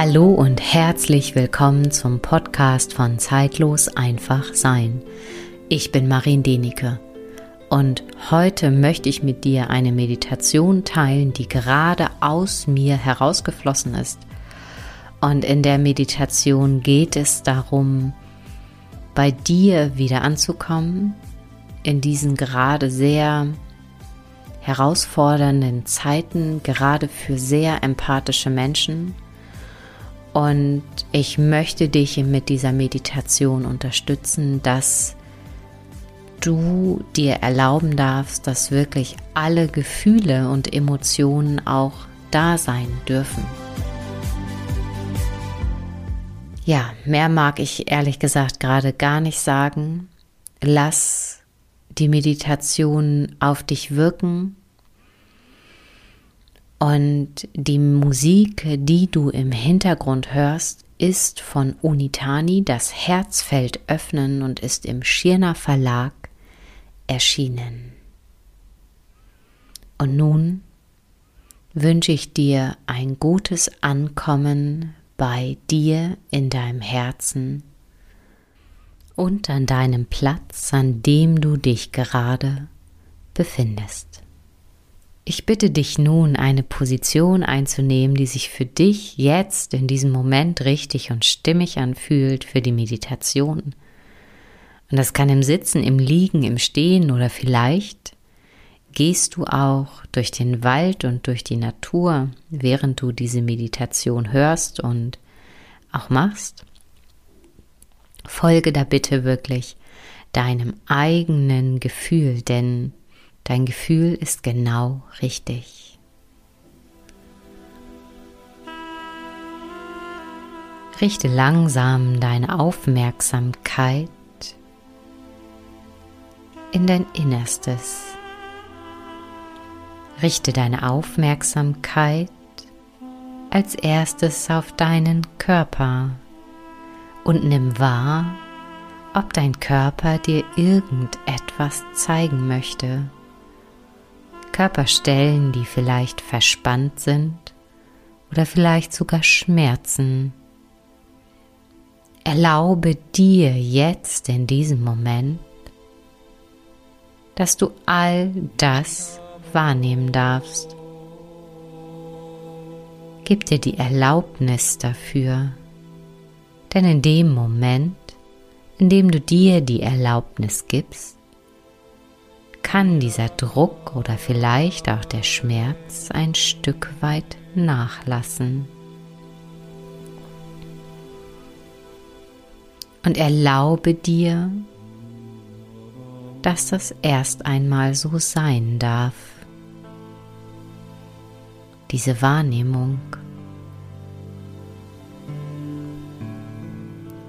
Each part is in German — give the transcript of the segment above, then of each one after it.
Hallo und herzlich willkommen zum Podcast von Zeitlos einfach sein. Ich bin Marin Denike und heute möchte ich mit dir eine Meditation teilen, die gerade aus mir herausgeflossen ist. Und in der Meditation geht es darum, bei dir wieder anzukommen, in diesen gerade sehr herausfordernden Zeiten, gerade für sehr empathische Menschen. Und ich möchte dich mit dieser Meditation unterstützen, dass du dir erlauben darfst, dass wirklich alle Gefühle und Emotionen auch da sein dürfen. Ja, mehr mag ich ehrlich gesagt gerade gar nicht sagen. Lass die Meditation auf dich wirken und die Musik, die du im Hintergrund hörst, ist von Unitani das Herzfeld öffnen und ist im Schirner Verlag erschienen. Und nun wünsche ich dir ein gutes Ankommen bei dir in deinem Herzen und an deinem Platz, an dem du dich gerade befindest. Ich bitte dich nun, eine Position einzunehmen, die sich für dich jetzt in diesem Moment richtig und stimmig anfühlt für die Meditation. Und das kann im Sitzen, im Liegen, im Stehen oder vielleicht gehst du auch durch den Wald und durch die Natur, während du diese Meditation hörst und auch machst. Folge da bitte wirklich deinem eigenen Gefühl, denn dein Gefühl ist genau richtig. Richte langsam deine Aufmerksamkeit in dein Innerstes. Richte deine Aufmerksamkeit als erstes auf deinen Körper und nimm wahr, ob dein Körper dir irgendetwas zeigen möchte. Körperstellen, die vielleicht verspannt sind oder vielleicht sogar schmerzen. Erlaube dir jetzt in diesem Moment, dass du all das wahrnehmen darfst. Gib dir die Erlaubnis dafür, denn in dem Moment, in dem du dir die Erlaubnis gibst, kann dieser Druck oder vielleicht auch der Schmerz ein Stück weit nachlassen. Und erlaube dir, dass das erst einmal so sein darf. Diese Wahrnehmung.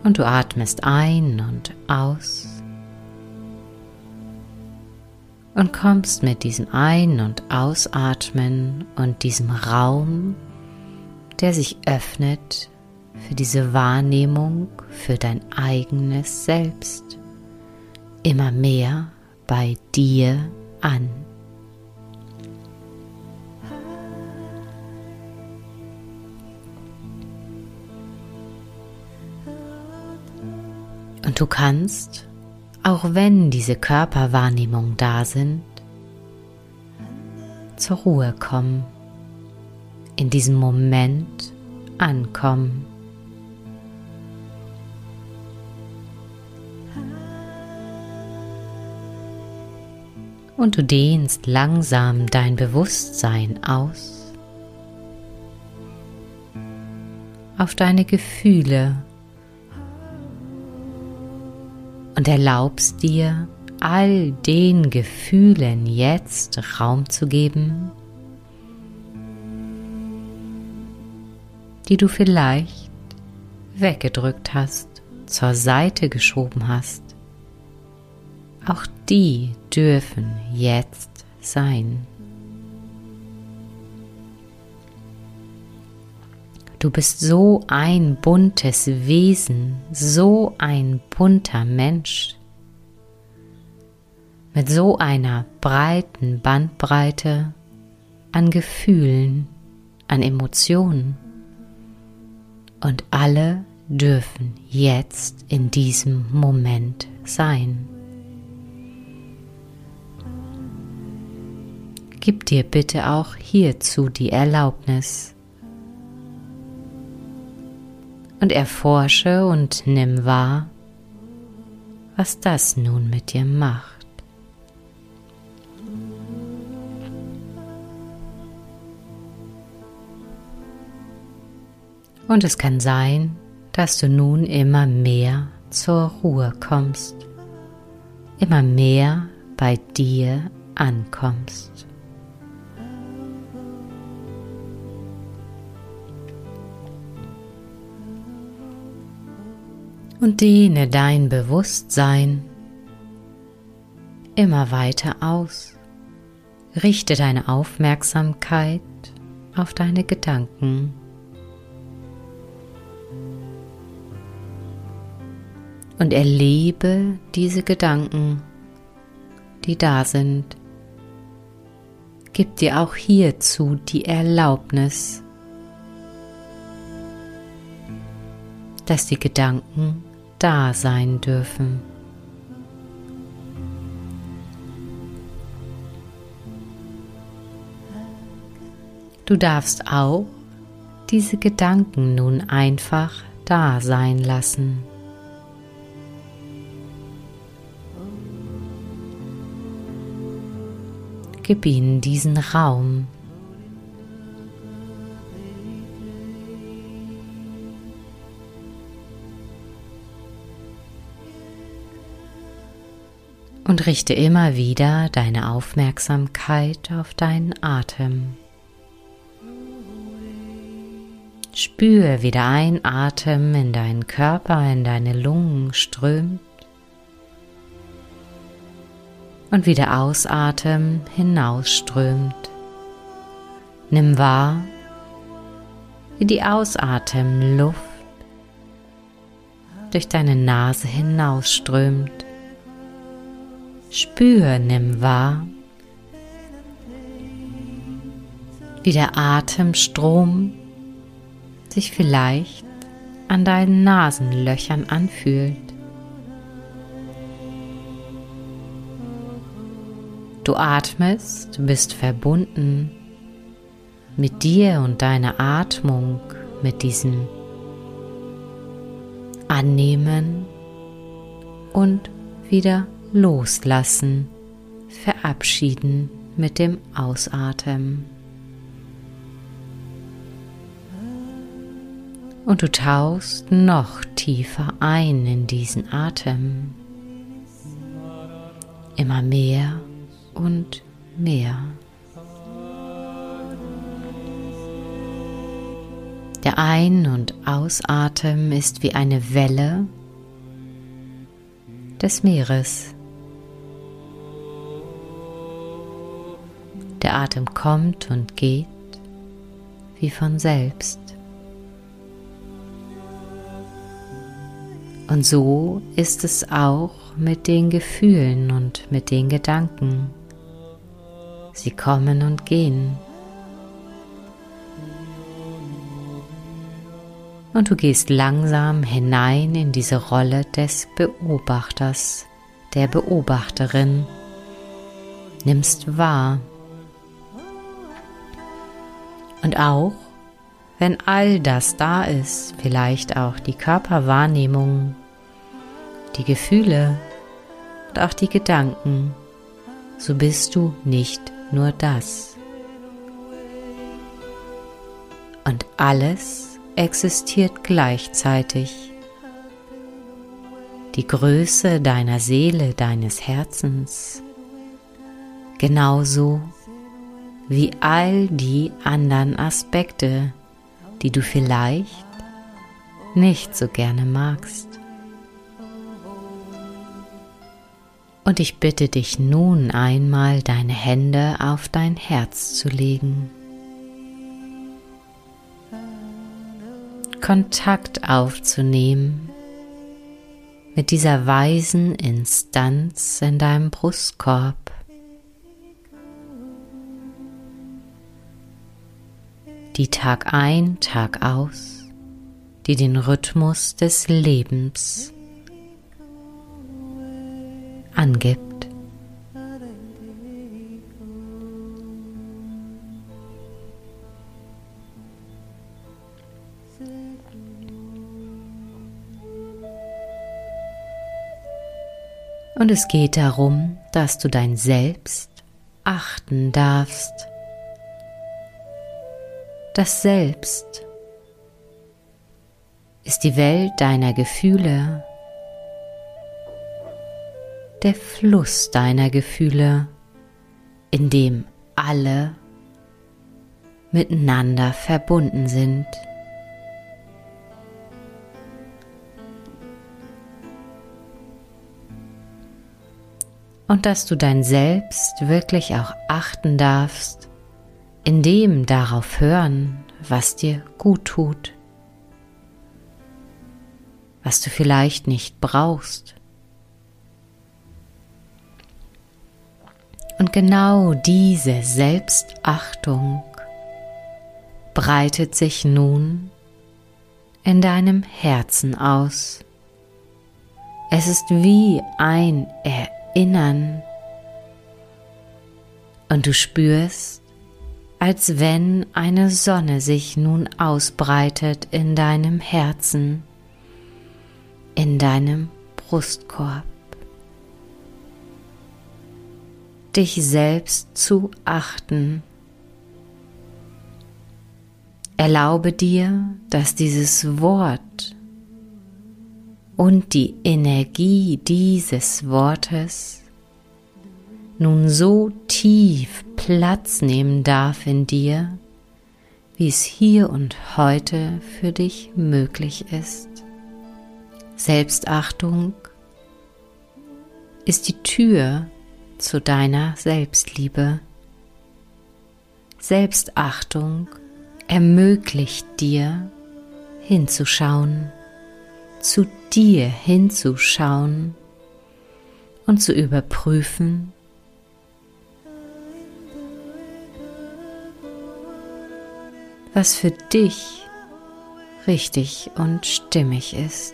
Und du atmest ein und aus und kommst mit diesem Ein- und Ausatmen und diesem Raum, der sich öffnet für diese Wahrnehmung, für dein eigenes Selbst immer mehr bei dir an. Und du kannst, auch wenn diese Körperwahrnehmungen da sind, zur Ruhe kommen, in diesem Moment ankommen. und du dehnst langsam dein Bewusstsein aus auf deine Gefühle und erlaubst dir, all den Gefühlen jetzt Raum zu geben, die du vielleicht weggedrückt hast, zur Seite geschoben hast. Auch die dürfen jetzt sein. Du bist so ein buntes Wesen, so ein bunter Mensch, mit so einer breiten Bandbreite an Gefühlen, an Emotionen. Und alle dürfen jetzt in diesem Moment sein. Gib dir bitte auch hierzu die Erlaubnis. Und erforsche und nimm wahr, was das nun mit dir macht. Und es kann sein, dass du nun immer mehr zur Ruhe kommst, immer mehr bei dir ankommst. Und dehne dein Bewusstsein immer weiter aus. Richte deine Aufmerksamkeit auf deine Gedanken. und erlebe diese Gedanken, die da sind. Gib dir auch hierzu die Erlaubnis, dass die Gedanken da sein dürfen. Du darfst auch diese Gedanken nun einfach da sein lassen. Gib ihnen diesen Raum. Und richte immer wieder deine Aufmerksamkeit auf deinen Atem. Spüre, wie der Einatmen in deinen Körper, in deine Lungen strömt und wie der Ausatmen hinausströmt. Nimm wahr, wie die Ausatemluft durch deine Nase hinausströmt. Spür, nimm wahr, wie der Atemstrom sich vielleicht an deinen Nasenlöchern anfühlt. Du atmest, bist verbunden mit dir und deiner Atmung, mit diesem Annehmen und wieder loslassen, verabschieden mit dem Ausatmen. Und du tauchst noch tiefer ein in diesen Atem. Immer mehr und mehr. Der Ein- und Ausatmen ist wie eine Welle des Meeres. Der Atem kommt und geht wie von selbst. Und so ist es auch mit den Gefühlen und mit den Gedanken. Sie kommen und gehen. Und du gehst langsam hinein in diese Rolle des Beobachters, der Beobachterin, nimmst wahr. Und auch wenn all das da ist, vielleicht auch die Körperwahrnehmung, die Gefühle und auch die Gedanken, so bist du nicht nur das. Und alles existiert gleichzeitig. Die Größe deiner Seele, deines Herzens, genauso wie all die anderen Aspekte, die du vielleicht nicht so gerne magst. Und ich bitte dich nun einmal, deine Hände auf dein Herz zu legen. Kontakt aufzunehmen mit dieser weisen Instanz in deinem Brustkorb. Die Tag ein, Tag aus die den Rhythmus des Lebens angibt. Und es geht darum, dass du dein Selbst achten darfst. Das Selbst ist die Welt deiner Gefühle, der Fluss deiner Gefühle, in dem alle miteinander verbunden sind. und dass du dein Selbst wirklich auch achten darfst, indem darauf hören, was dir gut tut, was du vielleicht nicht brauchst. Und genau diese Selbstachtung breitet sich nun in deinem Herzen aus. Es ist wie ein Erinnern Innern und du spürst, als wenn eine Sonne sich nun ausbreitet in deinem Herzen, in deinem Brustkorb. Dich selbst zu achten. Erlaube dir, dass dieses Wort und die Energie dieses Wortes nun so tief Platz nehmen darf in dir, wie es hier und heute für dich möglich ist. Selbstachtung ist die Tür zu deiner Selbstliebe. Selbstachtung ermöglicht dir hinzuschauen zu dir hinzuschauen und zu überprüfen, was für dich richtig und stimmig ist.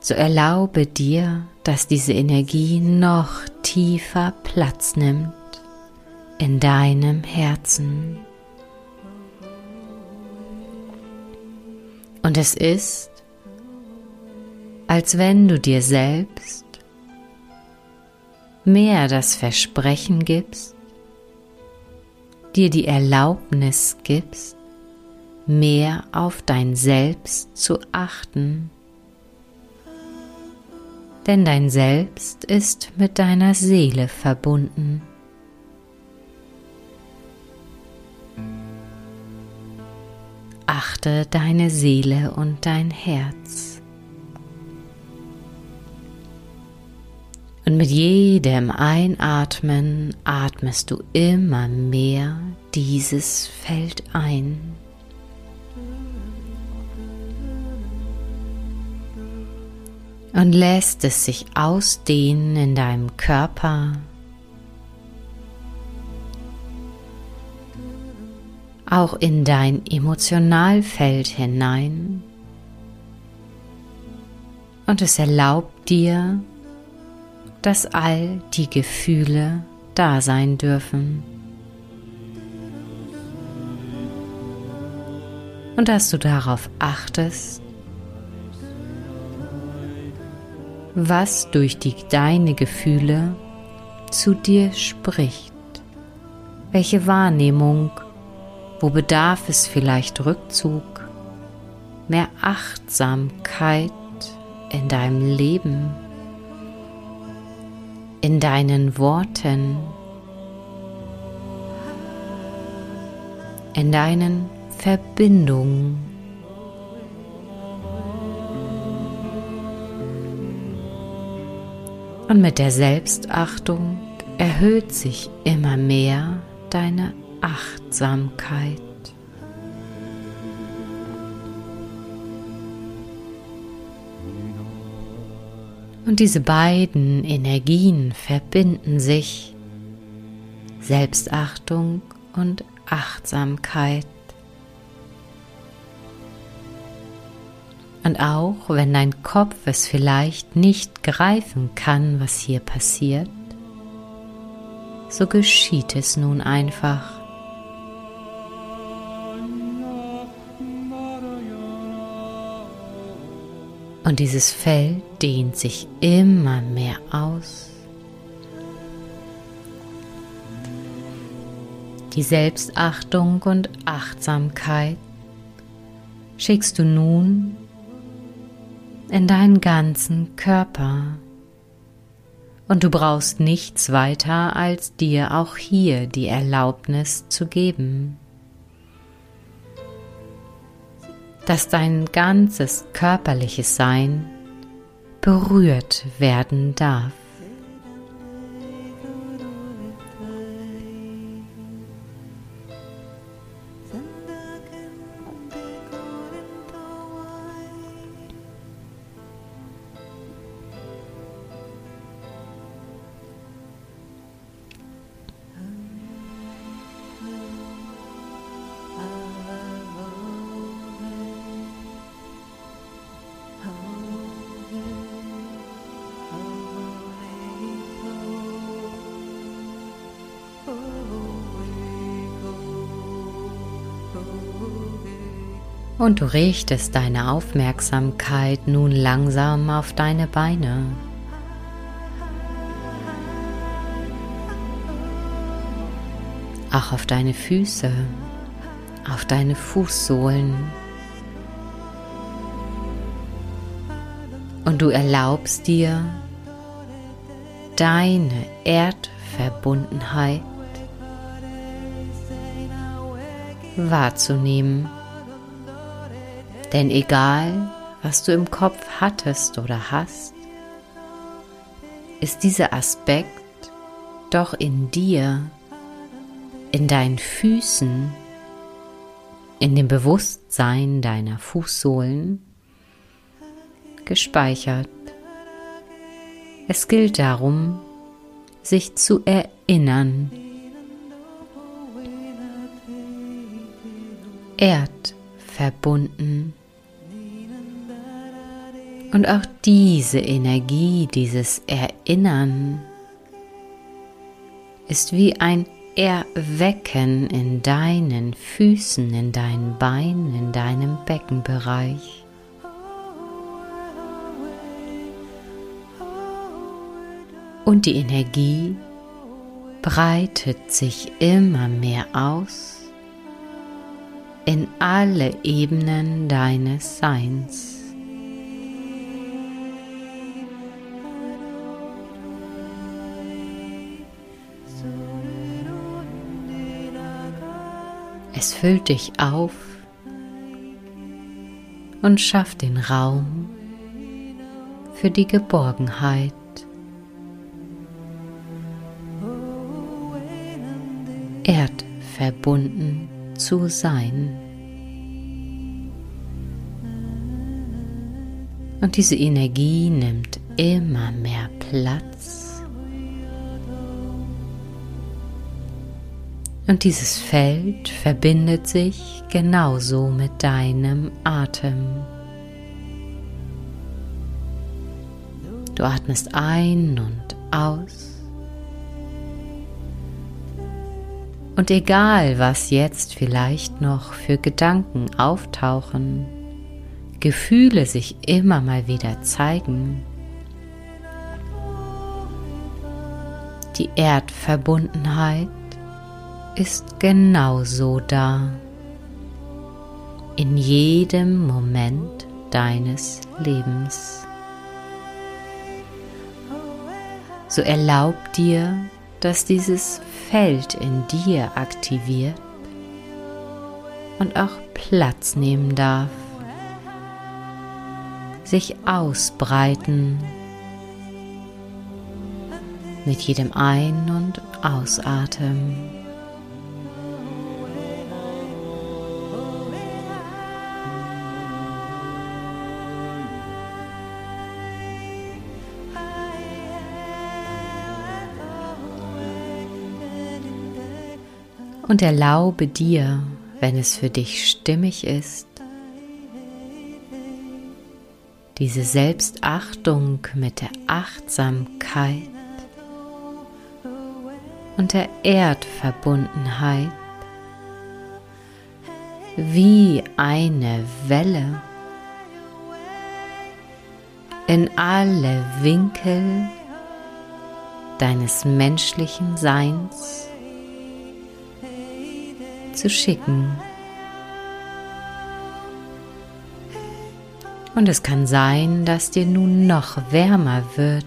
So erlaube dir, dass diese Energie noch tiefer Platz nimmt in deinem Herzen. Und es ist, als wenn du dir selbst mehr das Versprechen gibst, dir die Erlaubnis gibst, mehr auf dein Selbst zu achten. Denn dein Selbst ist mit deiner Seele verbunden. Achte deine Seele und dein Herz. Und mit jedem Einatmen atmest du immer mehr dieses Feld ein. Und lässt es sich ausdehnen in deinem Körper auch in dein Emotionalfeld hinein. Und es erlaubt dir, dass all die Gefühle da sein dürfen. Und dass du darauf achtest, was durch die, deine Gefühle zu dir spricht, welche Wahrnehmung wo bedarf es vielleicht Rückzug, mehr Achtsamkeit in deinem Leben, in deinen Worten, in deinen Verbindungen. Und mit der Selbstachtung erhöht sich immer mehr deine Achtsamkeit. Und diese beiden Energien verbinden sich, Selbstachtung und Achtsamkeit. Und auch wenn dein Kopf es vielleicht nicht greifen kann, was hier passiert, so geschieht es nun einfach. Und dieses Feld dehnt sich immer mehr aus. Die Selbstachtung und Achtsamkeit schickst du nun in deinen ganzen Körper. Und du brauchst nichts weiter, als dir auch hier die Erlaubnis zu geben, dass dein ganzes körperliches Sein berührt werden darf. Und du richtest deine Aufmerksamkeit nun langsam auf deine Beine. Auch auf deine Füße, auf deine Fußsohlen. Und du erlaubst dir, deine Erdverbundenheit wahrzunehmen. Denn egal, was du im Kopf hattest oder hast, ist dieser Aspekt doch in dir, in deinen Füßen, in dem Bewusstsein deiner Fußsohlen gespeichert. Es gilt darum, sich zu erinnern. Erdverbunden und auch diese Energie, dieses Erinnern ist wie ein Erwecken in deinen Füßen, in deinen Beinen, in deinem Beckenbereich. Und die Energie breitet sich immer mehr aus in alle Ebenen deines Seins. Es füllt dich auf und schafft den Raum für die Geborgenheit. Erdverbunden zu sein. Und diese Energie nimmt immer mehr Platz Und dieses Feld verbindet sich genauso mit deinem Atem. Du atmest ein und aus. Und egal, was jetzt vielleicht noch für Gedanken auftauchen, Gefühle sich immer mal wieder zeigen, die Erdverbundenheit ist genauso da. In jedem Moment deines Lebens. So erlaub dir, dass dieses Feld in dir aktiviert und auch Platz nehmen darf, sich ausbreiten mit jedem Ein- und Ausatmen. Und erlaube dir, wenn es für dich stimmig ist, diese Selbstachtung mit der Achtsamkeit und der Erdverbundenheit wie eine Welle in alle Winkel deines menschlichen Seins zu schicken. Und es kann sein, dass dir nun noch wärmer wird.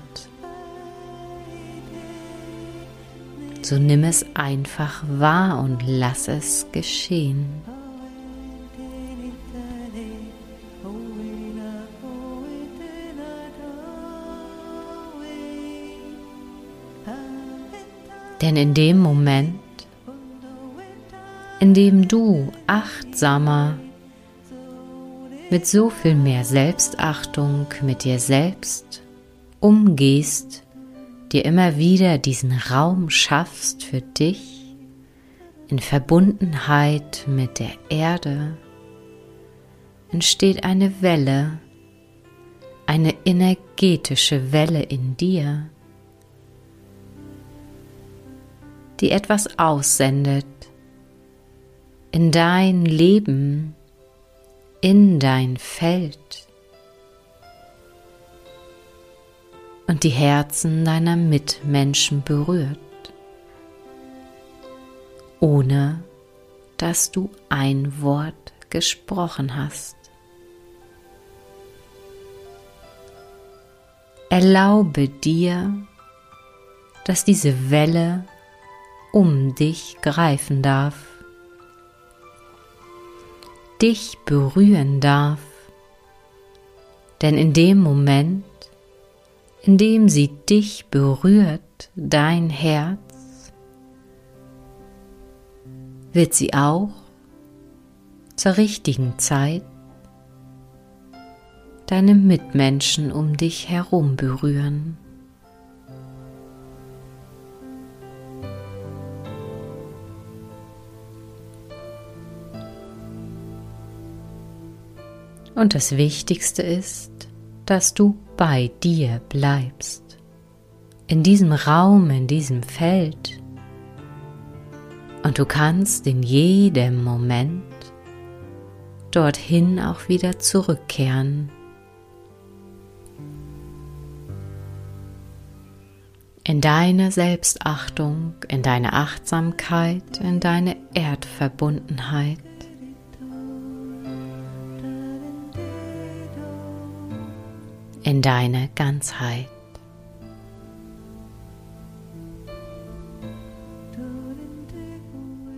So nimm es einfach wahr und lass es geschehen. Denn in dem Moment, in dem du achtsamer mit so viel mehr Selbstachtung mit dir selbst umgehst, dir immer wieder diesen Raum schaffst für dich in Verbundenheit mit der Erde, entsteht eine Welle, eine energetische Welle in dir, die etwas aussendet in dein Leben, in dein Feld und die Herzen deiner Mitmenschen berührt, ohne dass du ein Wort gesprochen hast. Erlaube dir, dass diese Welle um dich greifen darf, dich berühren darf, denn in dem Moment, in dem sie dich berührt, dein Herz, wird sie auch zur richtigen Zeit deine Mitmenschen um dich herum berühren. Und das Wichtigste ist, dass du bei dir bleibst. In diesem Raum, in diesem Feld. Und du kannst in jedem Moment dorthin auch wieder zurückkehren. In deine Selbstachtung, in deine Achtsamkeit, in deine Erdverbundenheit. In deine Ganzheit.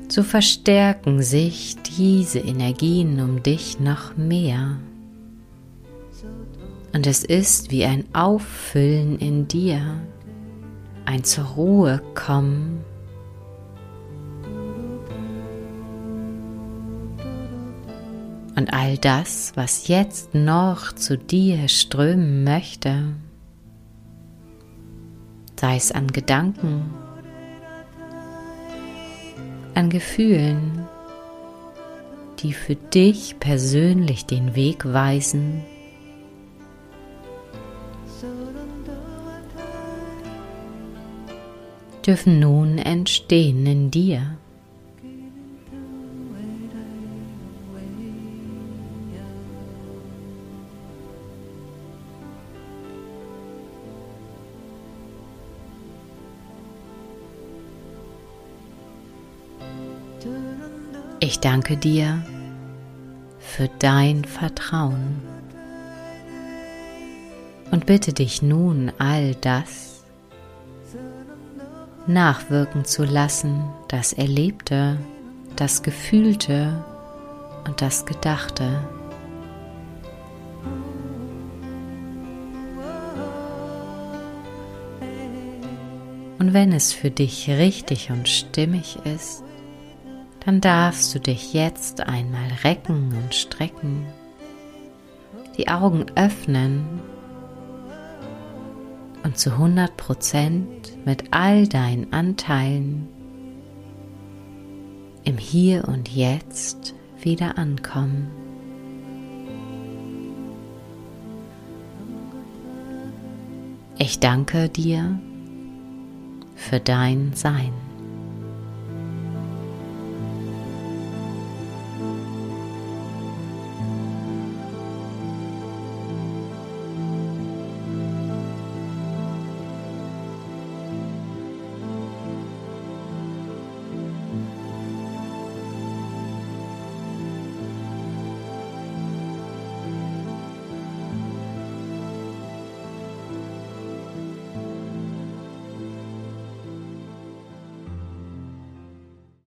So verstärken sich diese Energien um dich noch mehr. Und es ist wie ein Auffüllen in dir, ein zur Ruhe kommen Und all das, was jetzt noch zu dir strömen möchte, sei es an Gedanken, an Gefühlen, die für dich persönlich den Weg weisen, dürfen nun entstehen in dir. Ich danke dir für dein Vertrauen und bitte dich nun all das nachwirken zu lassen, das Erlebte, das Gefühlte und das Gedachte. Und wenn es für dich richtig und stimmig ist, dann darfst du dich jetzt einmal recken und strecken, die Augen öffnen und zu 100 Prozent mit all deinen Anteilen im Hier und Jetzt wieder ankommen. Ich danke dir für dein Sein.